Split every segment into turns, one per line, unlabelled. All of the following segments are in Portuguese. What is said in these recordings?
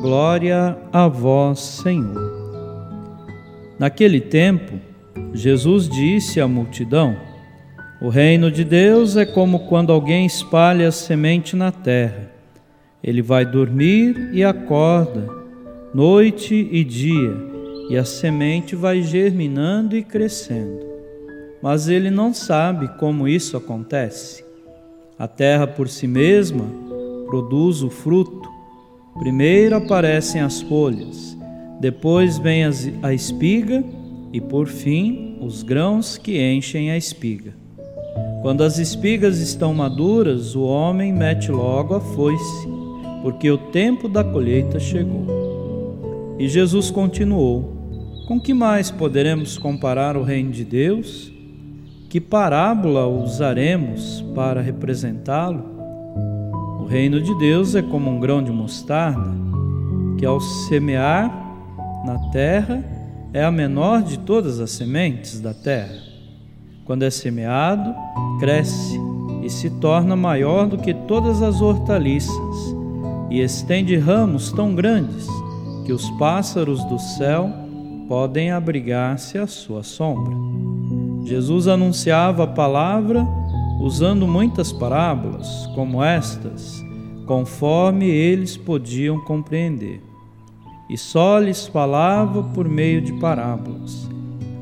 Glória a vós, Senhor. Naquele tempo, Jesus disse à multidão: O reino de Deus é como quando alguém espalha a semente na terra. Ele vai dormir e acorda, noite e dia, e a semente vai germinando e crescendo. Mas ele não sabe como isso acontece. A terra por si mesma produz o fruto Primeiro aparecem as folhas, depois vem a espiga e, por fim, os grãos que enchem a espiga. Quando as espigas estão maduras, o homem mete logo a foice, porque o tempo da colheita chegou. E Jesus continuou: Com que mais poderemos comparar o reino de Deus? Que parábola usaremos para representá-lo? Reino de Deus é como um grão de mostarda, que ao semear na terra é a menor de todas as sementes da terra. Quando é semeado, cresce e se torna maior do que todas as hortaliças, e estende ramos tão grandes que os pássaros do céu podem abrigar-se à sua sombra. Jesus anunciava a palavra usando muitas parábolas, como estas, conforme eles podiam compreender. E só lhes falava por meio de parábolas.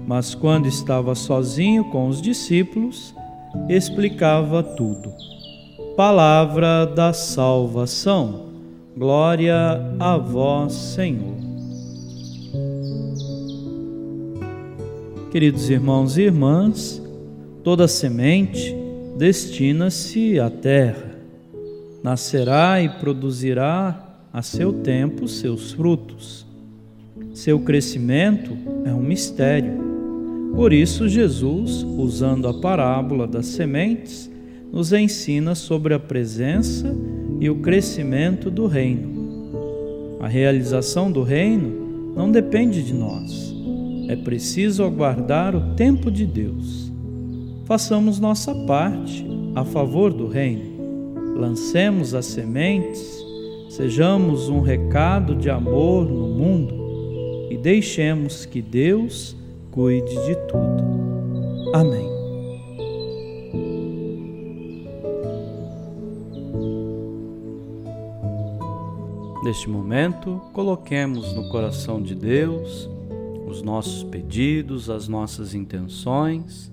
Mas quando estava sozinho com os discípulos, explicava tudo. Palavra da salvação. Glória a vós, Senhor. Queridos irmãos e irmãs, toda semente destina-se à terra, nascerá e produzirá a seu tempo seus frutos. Seu crescimento é um mistério. Por isso, Jesus, usando a parábola das sementes, nos ensina sobre a presença e o crescimento do reino. A realização do reino não depende de nós. É preciso aguardar o tempo de Deus façamos nossa parte a favor do Reino. Lancemos as sementes, sejamos um recado de amor no mundo e deixemos que Deus cuide de tudo. Amém. Neste momento, coloquemos no coração de Deus os nossos pedidos, as nossas intenções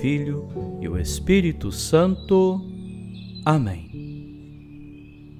Filho e o Espírito Santo. Amém.